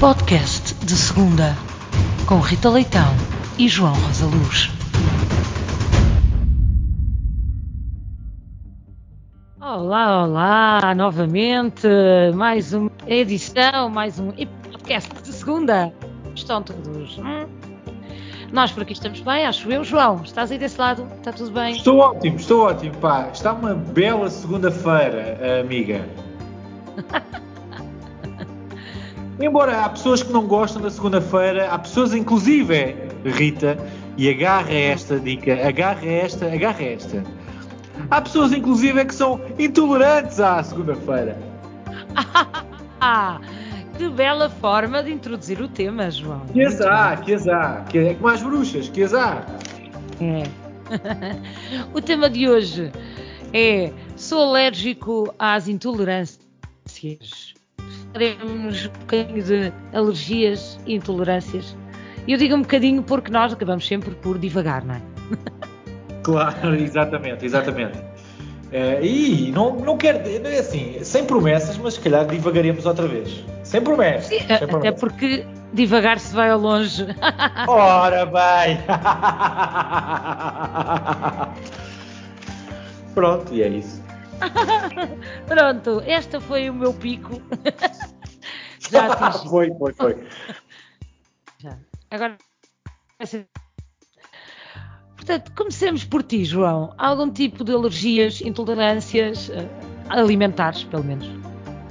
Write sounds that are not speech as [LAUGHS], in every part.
Podcast de segunda, com Rita Leitão e João Rosa Luz. Olá, olá, novamente, mais uma edição, mais um podcast de segunda. Estão todos. Hum? Nós por aqui estamos bem, acho eu. João, estás aí desse lado? Está tudo bem? Estou ótimo, estou ótimo, pá. Está uma bela segunda-feira, amiga. [LAUGHS] Embora há pessoas que não gostam da segunda-feira, há pessoas, inclusive, Rita, e agarra esta dica, agarra esta, agarra esta. Há pessoas, inclusive, que são intolerantes à segunda-feira. Ah, [LAUGHS] que bela forma de introduzir o tema, João. Que azar, que azar. Que é como as bruxas, que azar. É. [LAUGHS] o tema de hoje é Sou alérgico às intolerâncias. Faremos um bocadinho de alergias e intolerâncias. E eu digo um bocadinho porque nós acabamos sempre por divagar, não é? [LAUGHS] Claro, exatamente, exatamente. É, e não, não quero, é assim, sem promessas, mas se calhar divagaremos outra vez. Sem promessas. Sim, sem até promessas. porque divagar se vai ao longe. [LAUGHS] Ora bem! [LAUGHS] Pronto, e é isso. [LAUGHS] Pronto, esta foi o meu pico. [LAUGHS] Já [LAUGHS] atingi. foi, foi, foi. Já. Agora vai ser- Portanto, comecemos por ti, João. Há algum tipo de alergias, intolerâncias eh, alimentares, pelo menos?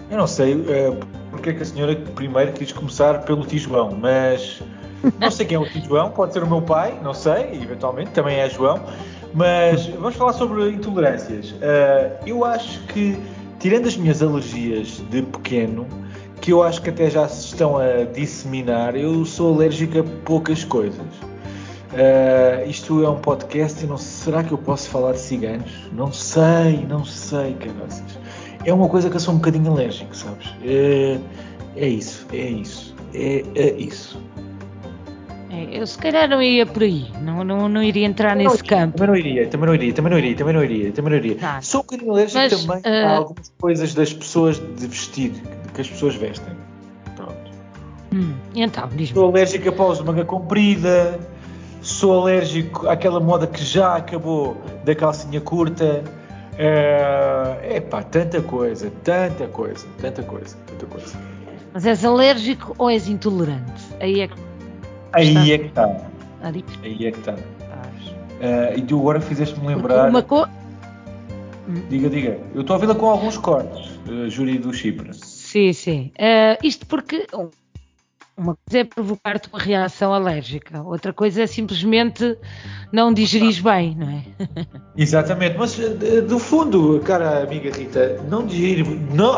Eu não sei eh, porque é que a senhora primeiro quis começar pelo tio João, mas não sei quem é o tio João, pode ser o meu pai, não sei, eventualmente, também é João, mas vamos falar sobre intolerâncias. Eh, eu acho que, tirando as minhas alergias de pequeno, que eu acho que até já se estão a disseminar, eu sou alérgico a poucas coisas. Eh, isto é um podcast e não será que eu posso falar de ciganos? Não sei, não sei, caraças. É uma coisa que eu sou um bocadinho alérgico, sabes? É, é isso, é isso, é, é isso. É, eu se calhar não ia por aí, não, não, não iria entrar nesse campo. Também não iria, também não iria, também não iria, também não iria, também não iria. Tá. Sou um bocadinho alérgico Mas, também eh, a algumas coisas das pessoas de vestir, que as pessoas vestem. Pronto. Hum, então, diz-me. Sou alérgico a paus de manga comprida, sou alérgico àquela moda que já acabou da calcinha curta. É pá, tanta coisa, tanta coisa, tanta coisa, tanta coisa. Mas és alérgico ou és intolerante? Aí é que Aí Está. é que está, aí é que está. estás. Eh, e tu agora fizeste-me lembrar. Uma co... Diga, diga. Eu estou a vê-la com alguns cortes, uh, Júri do Chipre. Sim, sim. Eh, isto porque um, uma coisa é provocar-te uma reação alérgica, outra coisa é simplesmente não digerir bem, não é? [LAUGHS] Exatamente, mas do fundo, cara amiga Rita, não digerir. Não,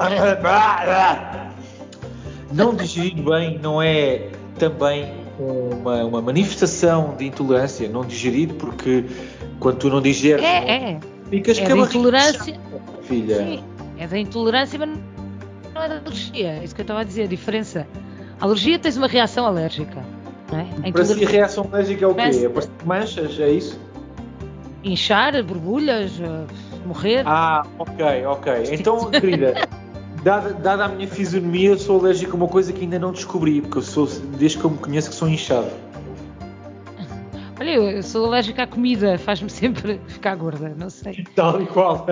não digerir bem não é também uma, uma manifestação de intolerância. Não digerir, porque quando tu não digeres, É, é. ficas É com a intolerância. inchada, filha. Sim, é da intolerância, mas não é da alergia. É isso que eu estava a dizer, a diferença. A alergia tens uma reação alérgica. Não é? A Para si, a reação alérgica é o quê? É aparecer manchas, é isso? inchar, borbulhas, eh, morrer. Ah, ok, ok. Então, querida, [LAUGHS] dada, dada a minha fisionomia, eu sou alérgico a uma coisa que ainda não descobri, porque eu sou, desde que eu me conheço, que sou inchado. Olha, eu, sou alérgica à comida, faz-me [LAUGHS] sempre ficar gorda, não sei. [LAUGHS] Tal e qual.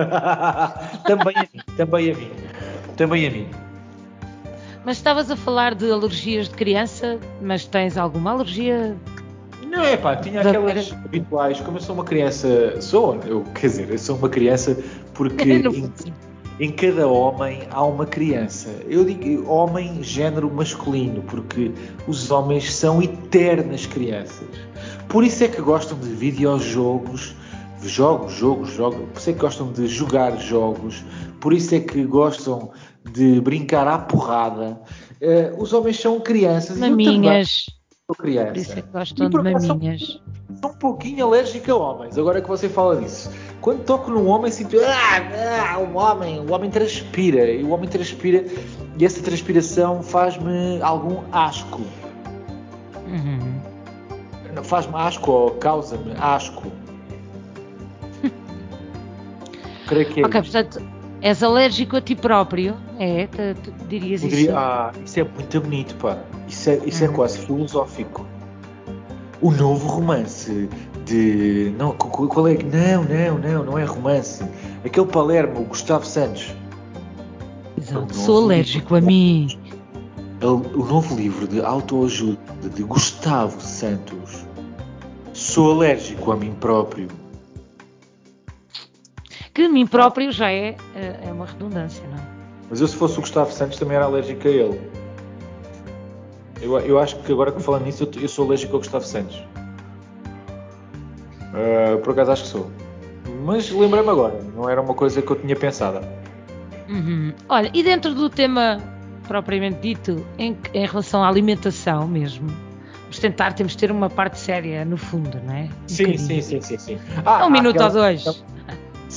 [LAUGHS] também a mim, também a mim. Também a mim. Mas estavas a falar de alergias de criança, mas tens alguma alergia? Não é pá, tinha Da- aquelas habituais, como eu sou uma criança, sou, eu, quer dizer, eu sou uma criança porque em, cada homem há uma criança. Eu digo homem, género masculino, porque os homens são eternas crianças. Por isso é que gostam de videojogos, jogos, jogos, jogos, por isso é que gostam de jogar jogos, por isso é que gostam de brincar à porrada. Eh, os homens são crianças e Maminhas, sou criança. por isso é que gostam de maminhas. Sou um pouquinho alérgico a homens, agora que você fala disso. Quando toco num homem, sinto. Ah, ah, um homem, o homem transpira. E o homem transpira. E essa transpiração faz-me algum asco. Uhum. Faz-me asco ou causa-me asco. Creio que é Ok, isto. portanto, és alérgico a ti próprio, É, tu, tu dirias Poderia- isso. Ah, isso é muito bonito, pá. Isso é, isso é Hum. quase filosófico. O novo romance de. Não, qu- qual é? Não, não, não, não é romance. Aquele Palermo, o Gustavo Santos. Exato. Sou alérgico a livro. mim. Ele- O novo livro de autoajuda de Gustavo Santos. Sou alérgico a mim próprio. Que a mim próprio já é, eh, é uma redundância, não é? Mas eu, se fosse o Gustavo Santos, também era alérgico a ele. Eu, eu acho que agora que falando nisso, eu, eu sou alérgico ao Gustavo Santos. Ah, por acaso acho que sou. Mas lembrei-me agora, não era uma coisa que eu tinha pensado. Uhum. Olha, e dentro do tema propriamente dito, em, em relação à alimentação mesmo, vamos tentar, temos de ter uma parte séria no fundo, não é? Um Sim, sim, sim, sim, sim. Ah, Um há minuto aquela- ou dois.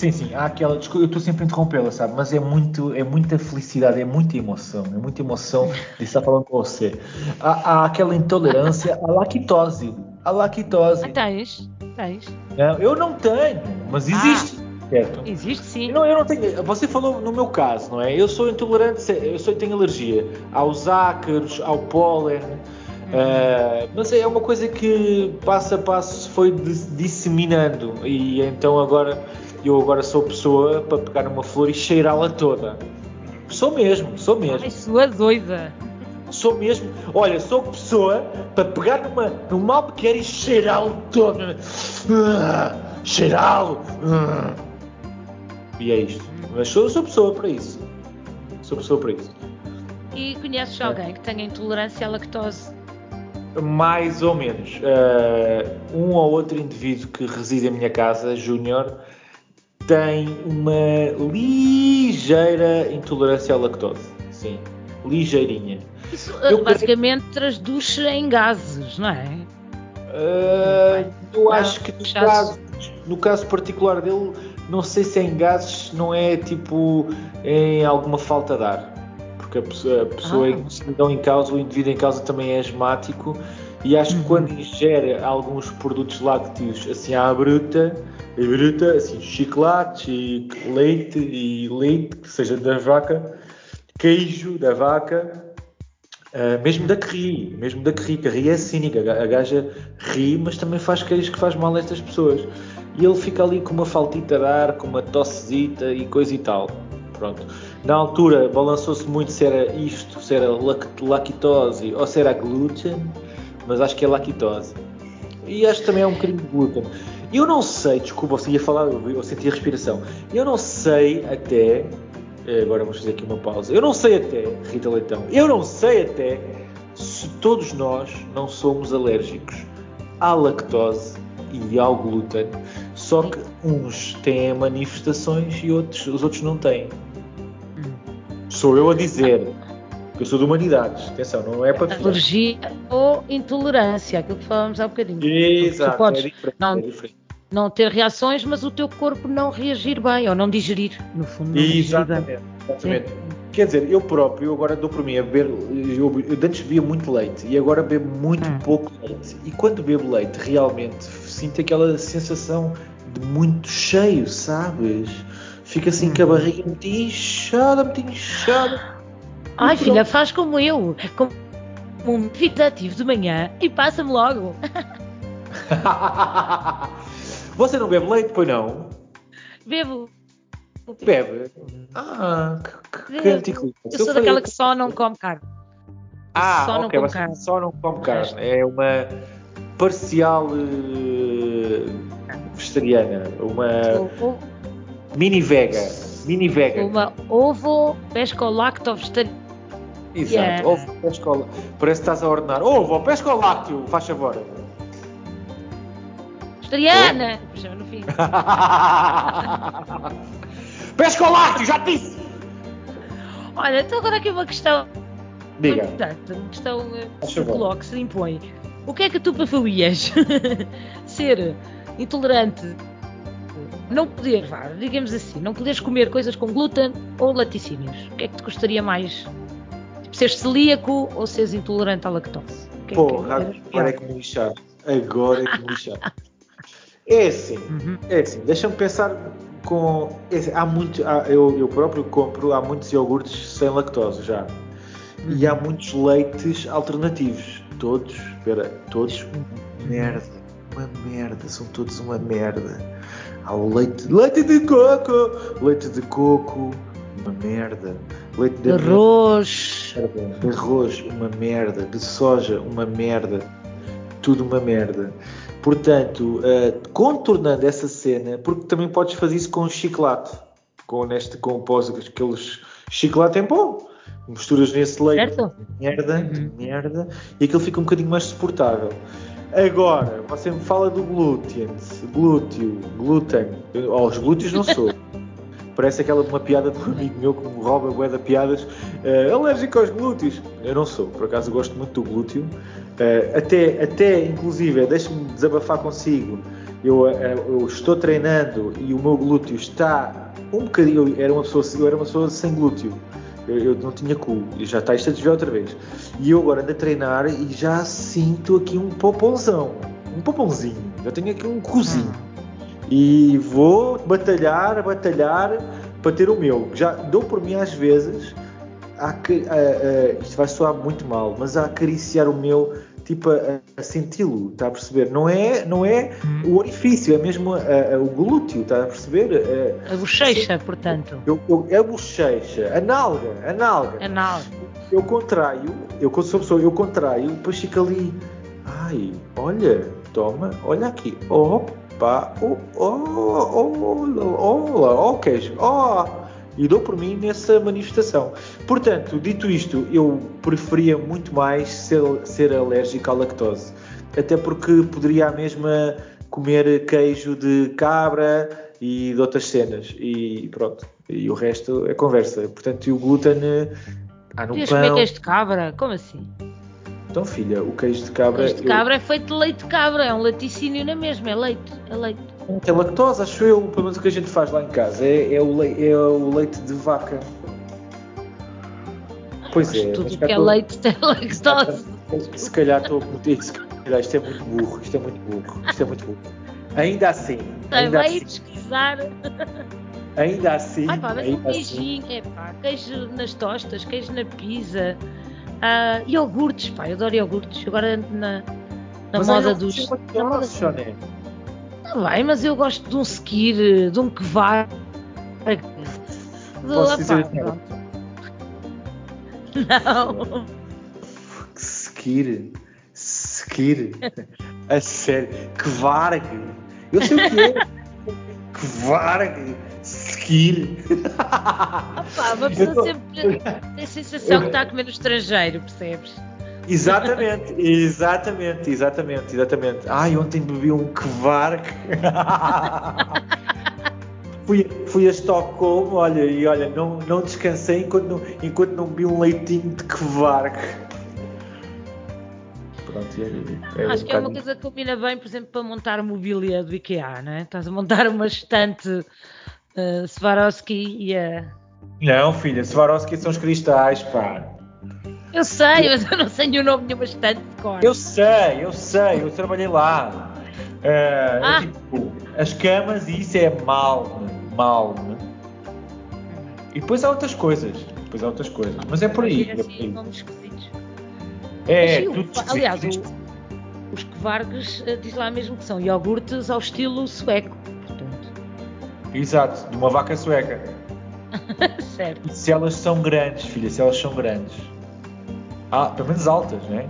Sim, sim, há aquela. Desculpa, eu estou sempre a interrompê-la, sabe? Mas é, muito, é muita felicidade, é muita emoção, é muita emoção de estar falando com você. Há, há aquela intolerância à lactose. À lactose. Ah, tens? Tens? Não, eu não tenho, mas Ah. existe. Certo? Existe sim. Eu não, eu não tenho. Você falou no meu caso, não é? Eu sou intolerante, eu sou, tenho alergia aos ácaros, ao pólen. ah, mas é uma coisa que passo a passo foi dis- disseminando e então agora eu agora sou pessoa para pegar uma flor e cheirá-la toda. Sou mesmo, sou mesmo. Ai, sua doida. Sou mesmo. Olha, sou pessoa para pegar numa, num mal pequeno e cheirá-lo todo. Ah, cheirá-lo. Ah. E é isto. Mas sou, sou pessoa para isso. Sou pessoa para isso. E conheces alguém que tenha intolerância à lactose? Mais ou menos. Ah, um ou outro indivíduo que reside em minha casa, Júnior, tem uma ligeira intolerância à lactose. Sim. Ligeirinha. Isso Eu eh, creio- basicamente traduz em gases, não é? Ah, eu acho que no caso, no caso particular dele, não sei se é em gases, não é tipo em alguma falta de ar. Porque a pessoa, a pessoa Ah. em, então, em causa, o indivíduo em causa também é asmático e acho Uhum. que quando ingere alguns produtos lácteos assim à bruta, à bruta, assim, chocolates e leite e leite, que seja da vaca, queijo da vaca, Uh, mesmo da que ri, mesmo da que ri, que ri é cínica, a ga- a gaja ri, mas também faz queijo que faz mal a estas pessoas. E ele fica ali com uma faltita de ar, com uma tossezita e coisa e tal. Pronto. Na altura balançou-se muito se era isto, se era lac- lactose ou se era glúten, mas acho que é lactose. E acho que também é um bocadinho de glúten. Eu não sei, desculpa, você ia falar, eu eu senti a respiração. Eu não sei até eh, Agora vamos fazer aqui uma pausa. Eu não sei até, Rita Leitão, eu não sei até se todos nós não somos alérgicos à lactose e ao glúten, só que uns têm manifestações e outros, os outros não têm. Sou eu a dizer eu sou de humanidades. Atenção, não é para. Alergia ou intolerância, aquilo que falamos há bocadinho. Exato, podes é diferente. não- é diferente. Não ter reações, mas o teu corpo não reagir bem, ou não digerir, no fundo. Exatamente, exatamente. Quer dizer, eu próprio, agora dou por mim a beber, eu, eu antes bebia muito leite e agora bebo muito Hum. pouco leite. E quando bebo leite, realmente sinto aquela sensação de muito cheio, sabes? Fica assim Hum. com a barriga muito inchada, muito inchada. Ai, E pronto. filha, faz como eu, como um meditativo de manhã e passa-me logo. [LAUGHS] Você não bebe leite, pois não? Bebo. Bebe. Ah, que, que. Eu sou daquela que só não come carne. Ah, só não ok, você carne. só não come carne. É uma parcial eh, vegetariana, uma Sou, mini vega, mini vega. uma ovo pesco-lacto vegetariana. Exato. Yeah. Ovo, pesca ao- Parece que estás a ordenar. Ovo, lácteo, faz favor. Vegetariana! Puxa, no fim. [LAUGHS] já te disse! Olha, então agora aqui uma questão Diga. importante, uma questão eh, que se coloca, que se impõe. O que é que tu preferias? [LAUGHS] Ser intolerante, não poder, vá, digamos assim, não poderes comer coisas com glúten ou laticínios? O que é que te gostaria mais? Tipo, seres celíaco ou seres intolerante à lactose? Que é que Porra, era agora pior? é que me lixar. Agora é que me lixar. É assim, Uhum. é assim, deixa-me pensar com. Há muito, há, eu, eu próprio compro, há muitos iogurtes sem lactose já. E há muitos leites alternativos. Todos, espera, todos uma merda. Uma merda, são todos uma merda. Há o leite, leite de coco, leite de coco, uma merda. Leite de arroz, de arroz, uma merda. De soja, uma merda. Tudo uma merda. Portanto, uh, contornando essa cena, porque também podes fazer isso com chocolate, com neste com pós aqueles chocolate em pó, misturas nesse leite certo? merda, uhum. merda, e aquilo fica um bocadinho mais suportável. Agora, você me fala do glúten, glúteo, glúten, eu, oh, os glúteos não sou. [LAUGHS] Parece aquela uma piada de um amigo meu que me rouba bué de piadas. Uh, alérgico aos glúteos. Eu não sou, por acaso gosto muito do glúteo. Uh, até, até, inclusive, deixe-me desabafar consigo. Eu, eu, estou treinando e o meu glúteo está um bocadinho. Eu era uma pessoa, eu era uma pessoa sem glúteo. Eu, eu não tinha cu. E já está isto a desviar outra vez. E eu agora ando a treinar e já sinto aqui um popãozão. Um popãozinho. Já tenho aqui um cozinho. E vou batalhar, batalhar para ter o meu. Já dou por mim às vezes, a, a, a, isto vai soar muito mal, mas a acariciar o meu, tipo a, a senti-lo, está a perceber? Não é, não é o orifício, é mesmo o glúteo, está a perceber? a bochecha, portanto. Eu, eu, é a bochecha, a nalga, a nalga. A nalga. Eu contraio, eu sou pessoa, eu contraio, depois fica ali, ai, olha, toma, olha aqui, oh, pá, oh, oh, oh, oh, oh, queijo, oh, e dou por mim nessa manifestação. Portanto, dito isto, eu preferia muito mais ser, ser alérgico à lactose, até porque poderia a mesma comer queijo de cabra e de outras cenas, e pronto, e o resto é conversa. Portanto, e o glúten há no Podias pão... comer queijo de cabra? Como assim? Então, filha, o queijo de cabra. O queijo de cabra eu... é feito de leite de cabra, é um laticínio na mesma, é leite. É leite. Tem lactose, acho eu. Pelo menos o que a gente faz lá em casa é, é, o, leite, é o leite de vaca. Pois é. Tudo que é leite tem lactose. Se calhar estou a meter. Se calhar isto é muito burro, isto é muito burro, isto é muito burro. Ainda assim. Ainda vai assim, pesquisar. Ainda assim. Ai pá, mas um beijinho, assim. é pá, queijo nas tostas, queijo na pizza. Uh, iogurtes, pá, eu adoro iogurtes. Agora na, na moda dos. Na moda Não vai, mas eu gosto de um skir, de um kvar. Posso dizer pá, Não. Skir. Skir. A sério. Kvarg. Eu sei o que é. [LAUGHS] Kvarg seguir. Opa, uma pessoa tô... sempre tem a sensação que está a comer no estrangeiro, percebes? Exatamente, exatamente, exatamente, exatamente. Ai, ontem bebi um Kvark. [LAUGHS] fui, fui a Estocolmo, olha, e olha, não, não descansei enquanto não, enquanto não bebi um leitinho de Kvark. Pronto, é, é Acho um que é uma coisa que combina bem, por exemplo, para montar mobília do IKEA, não é? Estás a montar uma estante uh, Swarovski e a. Não, filha, Swarovski são os cristais, pá. Eu sei, mas eu não sei o nome de uma estante de cor. Eu sei, eu sei, eu trabalhei lá. Uh, ah. tipo, as camas e isso é mal, mal. Né? E depois há outras coisas. Depois há outras coisas. Mas é por aí. É, assim, é, tudo aliás, o, os Kvargs uh, diz lá mesmo que são iogurtes ao estilo sueco. Exato, de uma vaca sueca. [LAUGHS] certo. E se elas são grandes, filha, se elas são grandes. Ah, pelo menos altas, não é?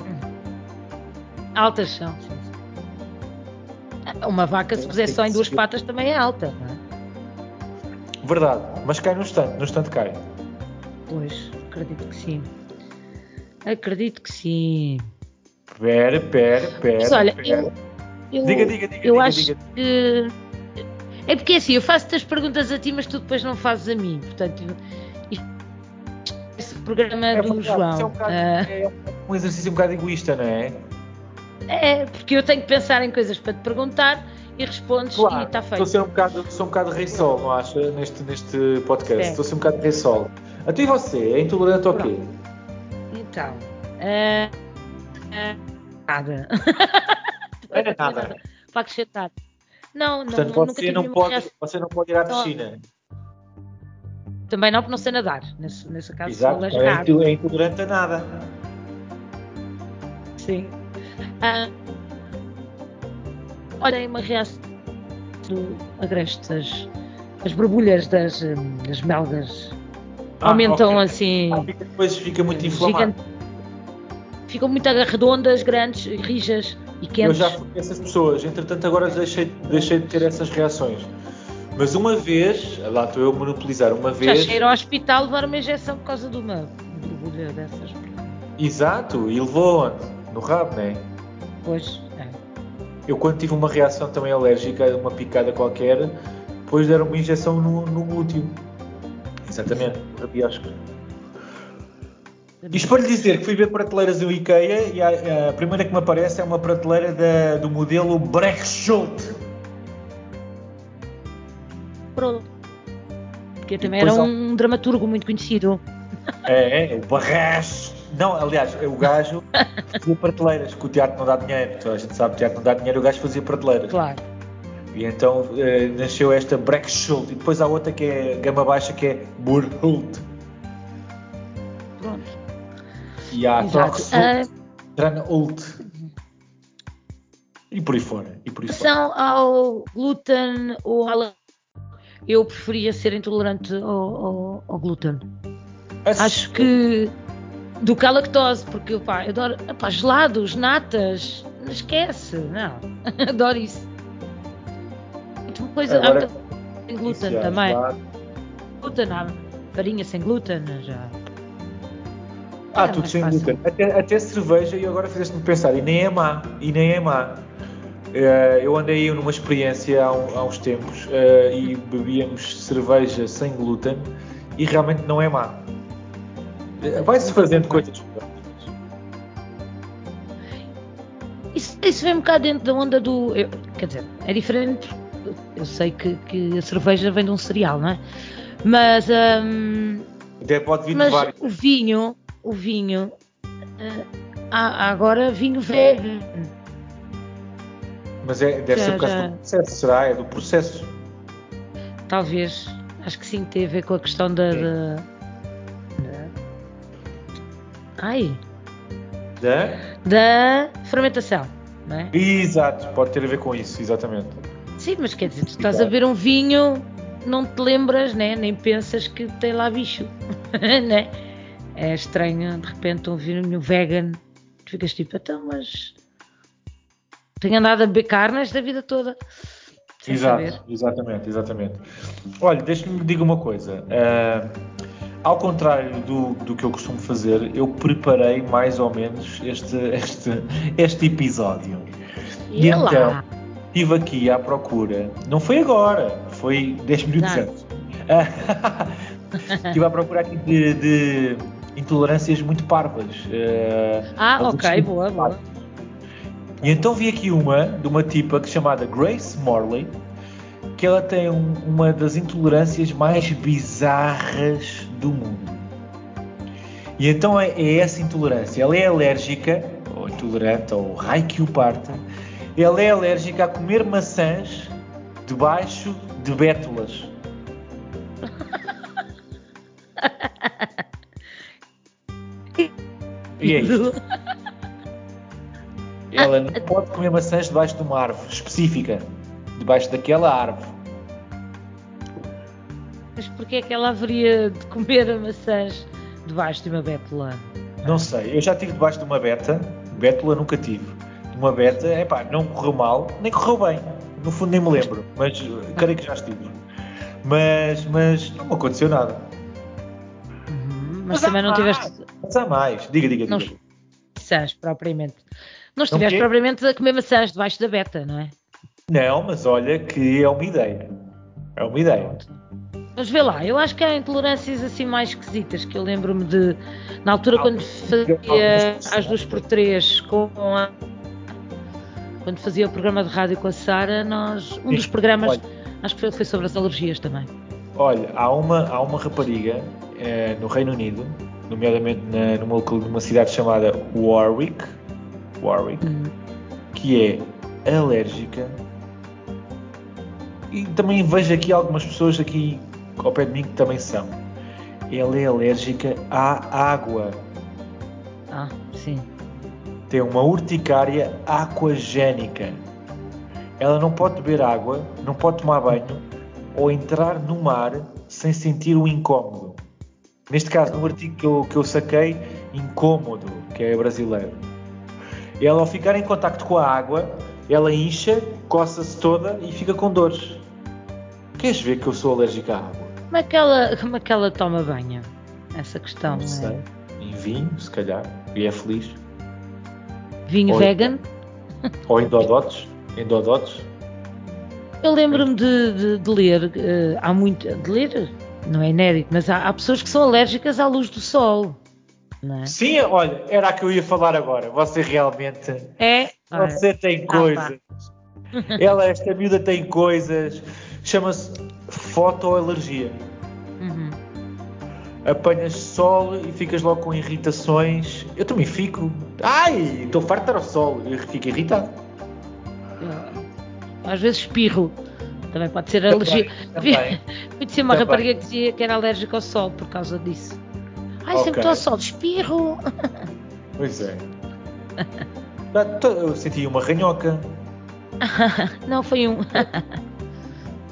Altas são, sim. Uma vaca, se puser só em duas patas, também é alta, não é? Verdade, mas cai no estante, no estante cai. Pois, acredito que sim. Acredito que sim. Pera, pera, pera. Mas olha, pera. Eu, eu, diga, diga, diga. Eu diga, acho diga. que é porque é assim, eu faço-te as perguntas a ti, mas tu depois não fazes a mim. Portanto, esse programa é do João. É um, bocado, uh, é um exercício um bocado egoísta, não é? É, porque eu tenho que pensar em coisas para te perguntar e respondes claro, e está feito. Estou a ser um bocado, sou um bocado rei sol, não acha? Neste, neste podcast. Estou a ser um bocado rei sol. A ti e você, é intolerante ao quê? Então. Uh, uh, nada. É nada. [LAUGHS] Para acrescentar. Não, Portanto, não, você não, pode, reação. você não pode ir à piscina. Também não, porque não sei nadar. Nesse, nesse caso, Exato, é, é intolerante a nada. Sim. Ah, olha, uma reação agreste, as, as borbulhas das, das melgas Ah, aumentam ok. assim, Ah, fica- depois fica muito inflamado. gigante, ficam muito redondas, grandes, rijas e Eu quentes. já fui essas pessoas, entretanto agora deixei, deixei de ter essas reações. Mas uma vez, lá estou eu a monopolizar, uma Já vez. a ir ao hospital levar uma injeção por causa de uma borbulha dessas. Exato, e levou onde? No rabo, não é? Pois, é. Eu quando tive uma reação também alérgica, uma picada qualquer, depois deram uma injeção no, no glúteo. Exatamente, rabiosco. Isto para lhe dizer que fui ver prateleiras no IKEA e a, a primeira que me aparece é uma prateleira da- do modelo Brechtschult. Pronto. Porque também era um dramaturgo muito conhecido. É, é, o Barras. Não, aliás, é o gajo que fazia prateleiras, que o teatro não dá dinheiro. Toda a gente sabe que o teatro não dá dinheiro, o gajo fazia prateleiras. Claro. E então eh, nasceu esta Brechtschult. E depois há outra que é gama baixa, que é Burhult. E há Exato. Torxult, Ah, Tranhult. E por aí fora. E por aí fora. relação ao glúten ou à eu preferia ser intolerante ao, ao- ao glúten. Acho que do que à lactose, porque pá, eu adoro epá, gelados, natas, não esquece, não. [LAUGHS] adoro isso. Muita coisa, há Agora, coisa sem glúten Isso, também. Glúten, há farinha sem glúten, já. Ah, tudo sem glúten. Até, até cerveja, e agora fizeste-me pensar, e nem é má, e nem é má. Eh, eu andei numa experiência há, um- há uns tempos eh, e bebíamos cerveja sem glúten e realmente não é má. Eh, Vai-se fazendo coisas. Isso, isso vem um bocado dentro da onda do. eu- quer dizer, é diferente. Eu sei que, que a cerveja vem de um cereal, não é? Mas, hum, Até pode vir de mas vários. o vinho, o vinho, há, há agora vinho vegan. Mas é, deve já- ser por causa já- do processo, será? É do processo. Talvez. Acho que sim, tem a ver com a questão da. Da- Ai! Da? Da fermentação, não é? Exato, pode ter a ver com isso, exatamente. Sim, mas quer dizer, tu estás a ver um vinho, não te lembras, né? nem pensas que tem lá bicho. [LAUGHS] né? É estranho, de repente, um vinho vegan, tu ficas tipo, então, mas tenho andado a beber carne esta vida toda. Exato, saber. exatamente, exatamente. Olha, deixa-me diga uma coisa. Ah, ao contrário do, do que eu costumo fazer, eu preparei mais ou menos este, este, este episódio. E lá. então, estive aqui à procura, não foi agora, foi 10 minutos antes. [LAUGHS] estive à procura aqui de, de intolerâncias muito parvas. Ah, Ah, ok, boa, boa. e então vi aqui uma de uma tipa que chamada Grace Morley, que ela tem um- uma das intolerâncias mais bizarras do mundo. E então é, é essa intolerância. Ela é alérgica, ou intolerante, ou raio que o parta. Ela é alérgica a comer maçãs debaixo de bétulas. E é isto. [LAUGHS] Ela não pode comer maçãs debaixo de uma árvore específica, debaixo daquela árvore. Mas porquê é que ela haveria de comer maçãs debaixo de uma bétula? Não sei, eu já estive debaixo de uma beta, bétula nunca tive. Uma beta, epá, não correu mal, nem correu bem. No fundo nem me lembro, mas eh, creio que já estive. Mas, mas não me aconteceu nada. Mas há também não mais, tiveste Mas há mais. Diga, diga, Não- diga. maçãs propriamente. Não Não estiveste propriamente a comer maçãs debaixo da beta, não é? Não, mas olha que é uma ideia. É uma ideia. Mas vê lá, eu acho que há intolerâncias assim mais esquisitas que eu lembro-me de na altura Ah, quando fazia às duas por três com a quando fazia o programa de rádio com a Sara, nós um Sim, dos programas olha. acho que foi, foi sobre as alergias também. Olha, há uma, há uma rapariga eh, no Reino Unido, nomeadamente na, numa, numa cidade chamada Warwick, Warwick, Hum. que é alérgica e também vejo aqui algumas pessoas aqui ao pé de mim que também são. Ela é alérgica à água. Ah, sim. Tem uma urticária aquagénica. Ela não pode beber água, não pode tomar banho ou entrar no mar sem sentir o incómodo. Neste caso, no artigo que eu, que eu saquei, incômodo, que é brasileiro. Ela, ao ficar em contacto com a água, ela incha, coça-se toda e fica com dores. Queres ver que eu sou alérgica à água? Como é que ela, como é que ela toma banho? Essa questão. Não sei. É... Em vinho, se calhar. E é feliz. Vinho Ou- vegan? Ou em dodotes. Em dodotes. Eu lembro-me de, de- de ler, eh, há muito, de ler, não é inédito, mas há, há pessoas que são alérgicas à luz do sol, não é? Sim, olha, era a que eu ia falar agora. Você realmente. É? Você tem Ah, coisas. [LAUGHS] Ela, esta miúda tem coisas. Chama-se fotoalergia. uhum. Apanhas sol e ficas logo com irritações. Eu também fico. Ai, estou farto de estar ao sol. Eu fico irritado. Às vezes espirro, também pode ser alergia. também. Conheci [LAUGHS] uma Também. rapariga que dizia que era alérgica ao sol por causa disso. Ai, sempre Ok. estou ao sol, espirro. Pois é. Tô- Eu senti uma ranhoca. [LAUGHS] Não, foi um,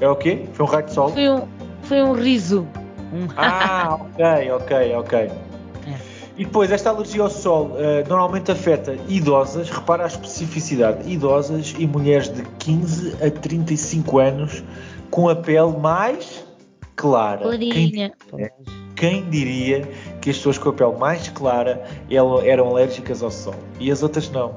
É o quê? Foi um raio de sol? foi um, foi um riso. Ah, ok, ok, ok. E depois, esta alergia ao sol eh, normalmente afeta idosas, repara a especificidade, idosas e mulheres de 15 a 35 anos com a pele mais clara. Quem, Clarinha. quem diria que as pessoas com a pele mais clara eram alérgicas ao sol e as outras não,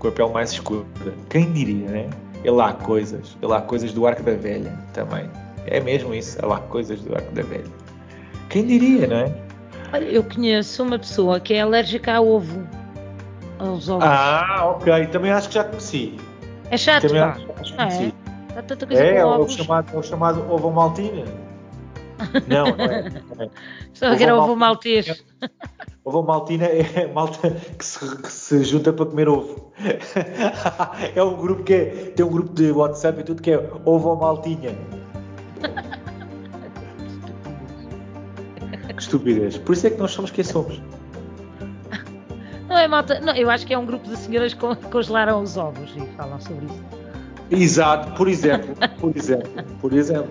com a pele mais escura? Quem diria, né? E lá há coisas, e lá há coisas do Arco da Velha também. É mesmo isso, há lá coisas do Arco da Velha. Quem diria, não é? Olha, eu conheço uma pessoa que é alérgica a ovo. Aos ovos. Ah, ok. Também acho que já conheci. é chato, Também pá. acho, que é? conheci. Há tanta coisa É, é com o, chamado, é o chamado ovo maltina. [LAUGHS] Não, não é. Não é. Só que era ovo maltês. [LAUGHS] Ovo maltina é malta que se, que se junta para comer ovo. [LAUGHS] é um grupo que é, tem um grupo de WhatsApp e tudo que é ovo maltinha. Que estupidez. Por isso é que nós somos quem somos. [LAUGHS] Não é malta. Não, eu acho que é um grupo de senhoras que con- congelaram os ovos e falam sobre isso. Exato, por exemplo. Por exemplo. Por exemplo.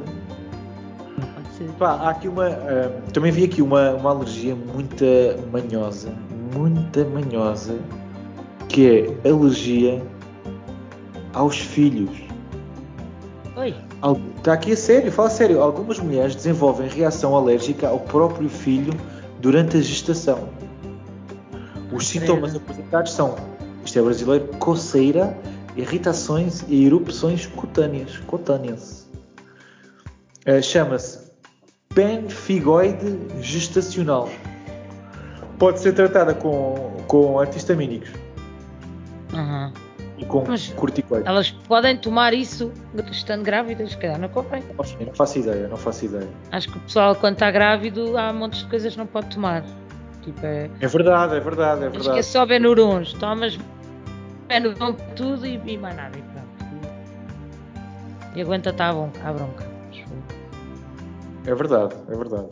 Pá, há aqui uma. ah, também vi aqui uma, uma alergia muito manhosa, muito manhosa, que é alergia aos filhos. Oi. Está aqui a sério, fala sério. Algumas mulheres desenvolvem reação alérgica ao próprio filho durante a gestação. Os sintomas apresentados são, isto é brasileiro, coceira, irritações e erupções cutâneas. cutâneas. Eh, Chama-se penfigoide gestacional. Pode ser tratada com, com antihistamínicos Aham. E com Mas- corticoides. Elas podem tomar isso estando grávidas, se calhar não convém. Eu Não faço ideia, não faço ideia. Acho que o pessoal, quando está grávido, há montes de coisas que não pode tomar. Tipo, é. É verdade, é verdade, é Acho que é verdade. só Benurons. Tomas Benuron para tudo e, e mais nada. E pronto. E aguenta-te à bronca. À bronca. É verdade, é verdade.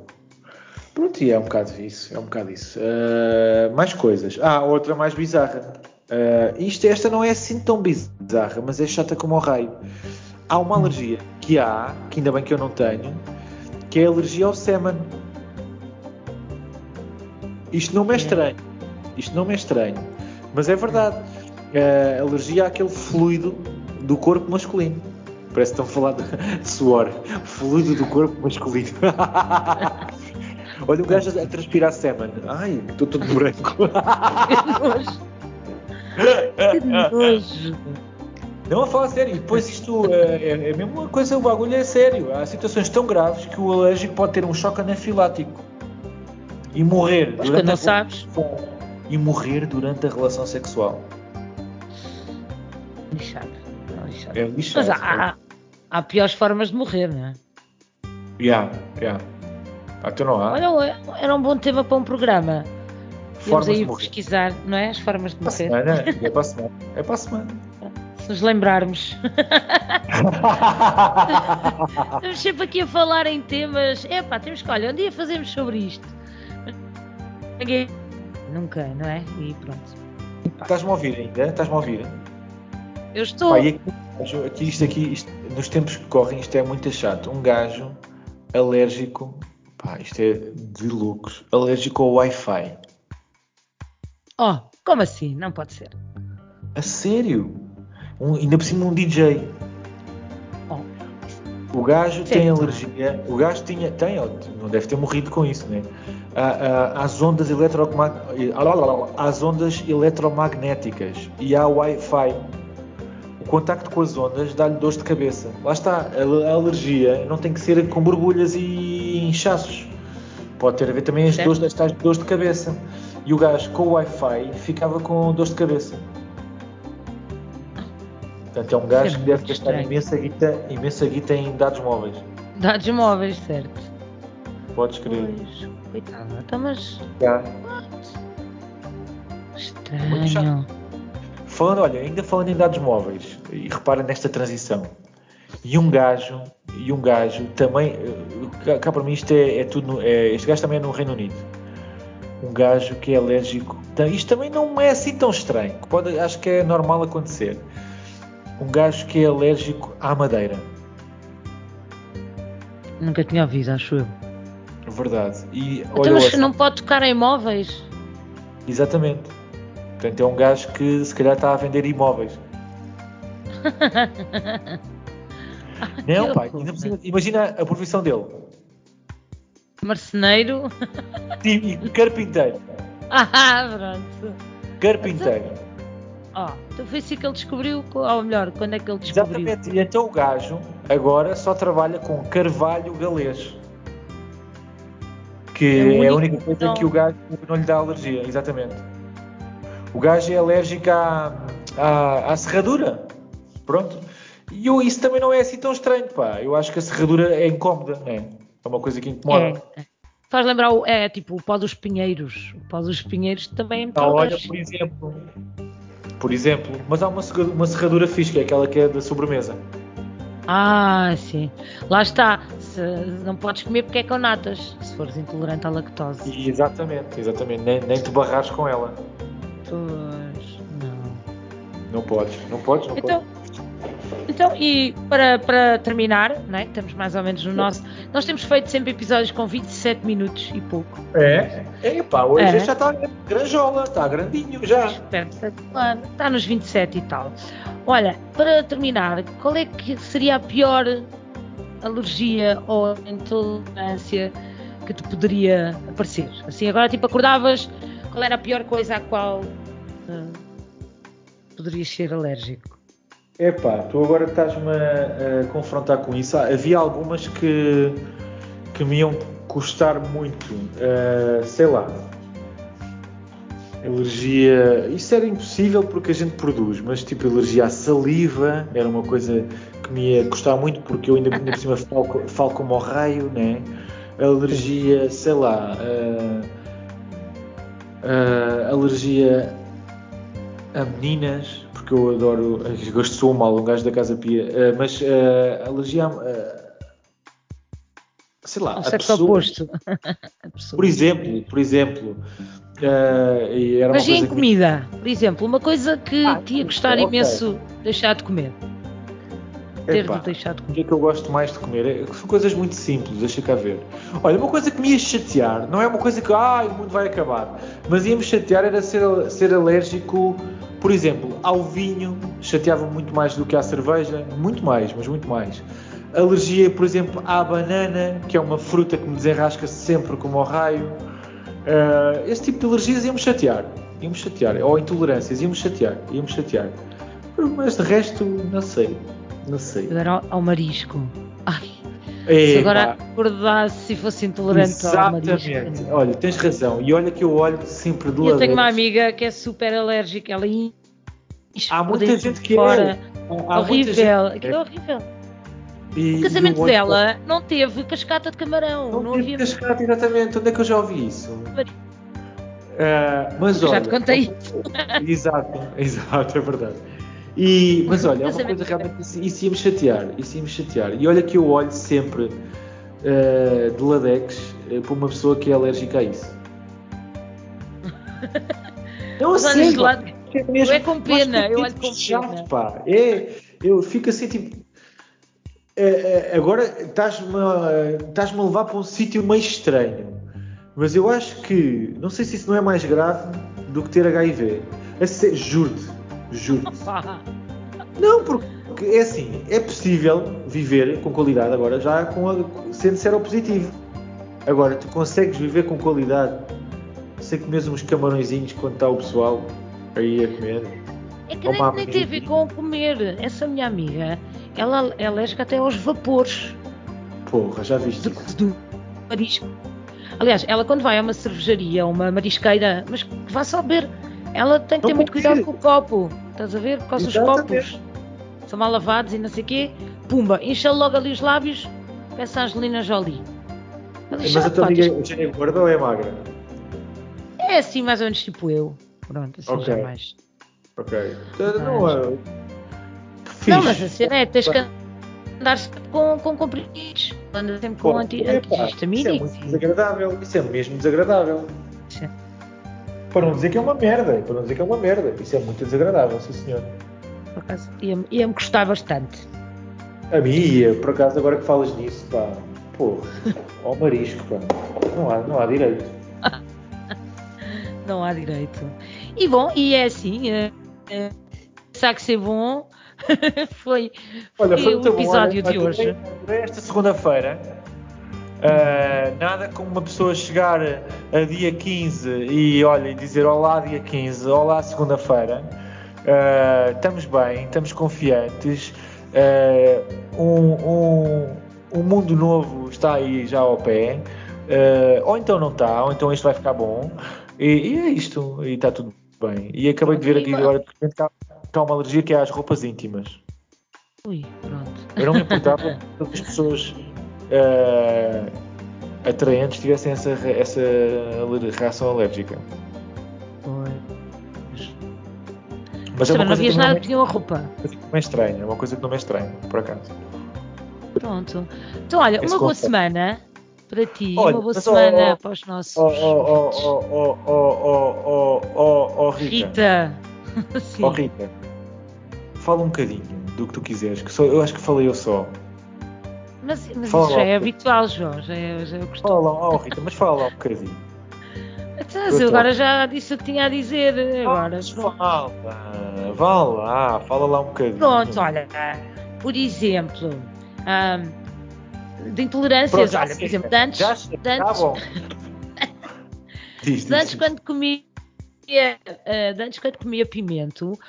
Pronto, e é um bocado isso, é um bocado isso. Ah, mais coisas. Ah, outra mais bizarra. Ah, isto, esta não é assim tão bizarra, mas é chata como o raio. Há uma alergia que há, que ainda bem que eu não tenho, que é a alergia ao sêmen. Isto não me é estranho. Isto não me é estranho. Mas é verdade. Ah, alergia àquele fluido do corpo masculino. Parece que estão a falar de, [LAUGHS] de suor. Fluido do corpo masculino. [LAUGHS] Olha o gajo a transpirar sêmen. Ai, estou todo [LAUGHS] branco. Que nojo. Não a falar sério. E depois isto é, é, é mesmo uma coisa, o bagulho é sério. Há situações tão graves que o alérgico pode ter um choque anafilático e morrer Mas durante a sabes, e morrer durante a relação sexual. lixado. Não, lixado. É lixado. Mas há, há, há piores formas de morrer, não é? Yeah, yeah. Ah, então não há. Olha, era um bom tema para um programa. Vamos aí pesquisar, não é? As formas de Para morrer. semana. É para a semana. É para a semana. se nos lembrarmos. [LAUGHS] Estamos sempre aqui a falar em temas. É pá, temos que, olha, um dia fazemos sobre isto. Nunca, não é? E pronto. Estás-me a ouvir ainda? Estás-me a ouvir? Eu estou. Pá, aqui, aqui, isto aqui, isto, nos tempos que correm, isto é muito chato. Um gajo alérgico, pá, isto é de loucos, alérgico ao Wi-Fi. Oh, como assim? Não pode ser. A sério? Um, ainda por cima um DJ. Oh. O gajo Sim. tem alergia, o gajo tinha, tem, não deve ter morrido com isso, né? às ondas, às ondas eletromagnéticas e ao Wi-Fi. O contacto com as ondas dá-lhe dores de cabeça. Lá está, a alergia não tem que ser com borbulhas e inchaços. Pode ter a ver também as dores, as tais dores de cabeça. E o gajo com o Wi-Fi ficava com dores de cabeça. Portanto, é um gajo é que deve gastar imensa guita, imensa guita em dados móveis. Dados móveis, certo. Podes crer. Pois, coitada. Então, mas. Já. Estranho. Falando, olha, ainda falando em dados móveis, e repara nesta transição. E um gajo, e um gajo também, eh, cá para mim isto é, é tudo, é, este gajo também é no Reino Unido. Um gajo que é alérgico, isto também não é assim tão estranho, pode, acho que é normal acontecer. Um gajo que é alérgico à madeira. Nunca tinha ouvido, acho eu. Verdade. E, então, olha, mas não pode tocar em imóveis? Exatamente. Portanto, é um gajo que se calhar está a vender imóveis. [LAUGHS] não, pai. Imagina a profissão dele. Marceneiro. E carpinteiro. [LAUGHS] Ah, pronto. Carpinteiro. Oh, então foi assim que ele descobriu, ou melhor, quando é que ele descobriu? Exatamente. E então o gajo agora só trabalha com carvalho galês que é, é a única coisa não... que o gajo não lhe dá alergia, exatamente. O gajo é alérgico à, à, à serradura. Pronto. E eu, isso também não é assim tão estranho, pá. Eu acho que a serradura é incómoda, não é? É uma coisa que incomoda. É. Faz lembrar, o, é tipo o pó dos pinheiros. O pó dos pinheiros também é muito ah, olha, por exemplo. Por exemplo, mas há uma, uma serradura fixe, que é aquela que é da sobremesa. Ah, sim. Lá está não podes comer porque é com natas, se fores intolerante à lactose. E exatamente, exatamente. Nem, nem te barrares com ela. Pois, não. Não podes, não podes, não então, podes. Então, e para, para terminar, né, estamos mais ou menos no nosso. Nós temos feito sempre episódios com 27 minutos e pouco. É? É, pá, hoje é. já está granjola, está grandinho já. Está nos 27 e tal. Olha, para terminar, qual é que seria a pior alergia ou intolerância que te poderia aparecer? Assim, agora tipo acordavas, qual era a pior coisa à qual uh, poderias ser alérgico? Epá, tu agora estás-me a, a, confrontar com isso. Ah, havia algumas que, que me iam custar muito, uh, sei lá, alergia. Isso era impossível porque a gente produz, mas tipo alergia à saliva era uma coisa que me ia custar muito porque eu ainda, ainda por cima falo, falo como ao raio, né? Alergia, sei lá, uh, uh, alergia a meninas, porque eu adoro, eu gosto de sou mal, um gajo da Casa Pia, uh, mas alergia a. sei lá, o sexo oposto. [LAUGHS] por exemplo, por exemplo, Uh, Mas e em comida, que... por exemplo, uma coisa que ah, ia gostar okay. imenso deixar de comer. Ter Epá, de deixar de comer. O que é que eu gosto mais de comer? É, são coisas muito simples, deixa cá ver. Olha, uma coisa que me ia chatear, não é uma coisa que ah, o mundo vai acabar, mas ia-me chatear era ser, ser alérgico, por exemplo, ao vinho, chateava muito mais do que à cerveja, muito mais, mas muito mais. Alergia, por exemplo, à banana, que é uma fruta que me desenrasca sempre como ao raio. Uh, esse tipo de alergias ia-me chatear. Ia-me chatear. Ou intolerâncias, ia-me chatear. Ia-me chatear. Mas de resto, não sei. Não sei. Agora ao, marisco. Ai. É, se agora acordasse se fosse intolerante Exatamente. ao marisco. Olha, tens razão. E olha que eu olho sempre do lado. Eu tenho uma amiga que é super alérgica. Ela Há muita gente que fora. é. Há horrível. Aquilo é horrível. E, o casamento dela não teve cascata de camarão. Não, não teve havia... cascata, exatamente. Onde é que eu já ouvi isso? Uh, mas já olha, te contei. [LAUGHS] exato, exato, é verdade. E, mas olha, é uma coisa realmente, isso ia me chatear, isso ia me chatear. E olha que eu olho sempre uh, de Ladex uh, para uma pessoa que é alérgica a isso. Não, a sério, é mesmo, é com pena, eu olho com chato, pena. Pá. É, eu fico assim, tipo, é, agora estás-me a, estás a levar para um sítio meio estranho. Mas eu acho que, não sei se isso não é mais grave do que ter HIV. Juro-te, juro-te. [LAUGHS] não, porque é assim, é possível viver com qualidade agora já com a, sendo positivo. Agora, tu consegues viver com qualidade sem comer uns camarõezinhos quando está o pessoal aí a comer. É que nem, nem tem a ver com comer. Essa minha amiga, ela é alérgica até aos vapores. Porra, já viste do, do marisco. Aliás, ela quando vai a uma cervejaria, uma marisqueira, mas que vá só beber, ela tem que ter muito cuidado com o copo. Estás a ver? Por causa dos copos. São mal lavados e não sei o quê. Pumba, enche logo ali os lábios, peça a Angelina Jolie. Mas, mas a tua amiga é gorda ou é magra? É assim, mais ou menos tipo eu. Pronto, assim okay. já mais. Ok. Então, não, é. Não, mas a cena é, tens que andar com, com comprimidos. Anda sempre com anti, antihistamínicos. Isso é muito desagradável. Isso é mesmo desagradável. Para não dizer que é uma merda. Para não dizer que é uma merda. Isso é muito desagradável, sim senhor. Por acaso, ia-me ia gostar bastante. A mim ia, por acaso, agora que falas nisso, pá. Pô, ao marisco, pá. Não há, não há direito. [LAUGHS] não há direito. E bom, e é assim. É, é, sabe que ser bom [LAUGHS] foi, Olha, foi, o episódio bom, de hoje. Esta segunda-feira, uh, nada como uma pessoa chegar a dia 15 e olha, e dizer olá dia 15, olá segunda-feira. Uh, estamos bem, estamos confiantes. Uh, um, um, um, mundo novo está aí já ao pé. ou então não está, ou então isto vai ficar bom. E, e é isto, e está tudo bem. E acabei de ver aqui agora de repente que há, uma alergia que é às roupas íntimas. Ui, pronto. Eu não me importava [LAUGHS] que as pessoas uh, atraentes tivessem essa, essa reação alérgica. Pois. Mas é uma não havias nada que tinha a roupa. É não é estranho, é uma coisa que não é estranho, por acaso. Pronto. Então, olha, Esse uma boa semana para ti, Olha, uma boa semana oh, para os nossos. Oh, oh, oh, oh, oh, oh, oh, oh, Rita. Rita. Sim. Oh, Rita. Fala um bocadinho do que tu quiseres, que só, eu acho que falei eu só. Mas, mas isso já é habitual, João, já é, já é o costume. Fala lá, oh, Rita, mas fala lá um bocadinho. Então, eu agora já disse o que tinha a dizer. Agora, fala, vá lá, fala lá um bocadinho. Pronto, olha, por exemplo, um, de intolerâncias. Pronto, Olha, por exemplo, antes. Já, tá antes, bom. [LAUGHS] diz, antes quando comia. Uh, antes quando comia pimento,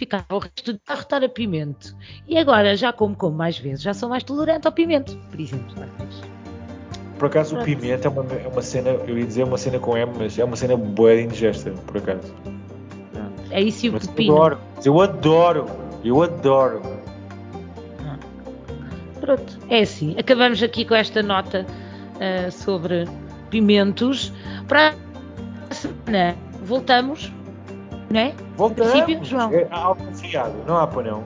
ficava o resto de arrotar a pimento. E agora já como como mais vezes, já sou mais tolerante ao pimento, por exemplo. Por acaso Pronto. o pimento é uma, é uma cena, eu ia dizer uma cena com M, mas é uma cena boa de indigesta, por acaso. Pronto. É isso e o pepino. Eu adoro, eu adoro, eu adoro. Pronto, é assim. Acabamos aqui com esta nota uh, sobre pimentos. Para a semana voltamos, não é? Voltamos. Princípio, João. É, feriado, não há para não?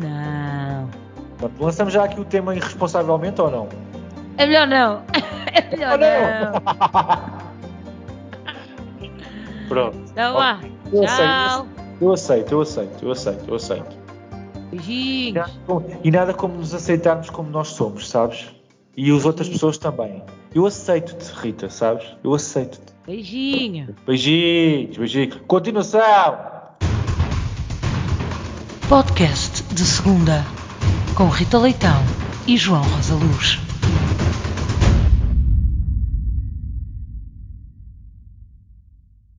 Não. Pronto, lançamos já aqui o tema irresponsavelmente ou não? É melhor não. [LAUGHS] É melhor não. Pronto. Então lá. Eu Tchau. Aceito, eu aceito, eu aceito, eu aceito, eu aceito. Beijinhos. E nada como nos aceitarmos como nós somos, sabes? E as outras pessoas também. Eu aceito-te, Rita, sabes? Eu aceito-te. Beijinho. Beijinhos, beijinhos. Continuação. Podcast de segunda com Rita Leitão e João Rosa Luz.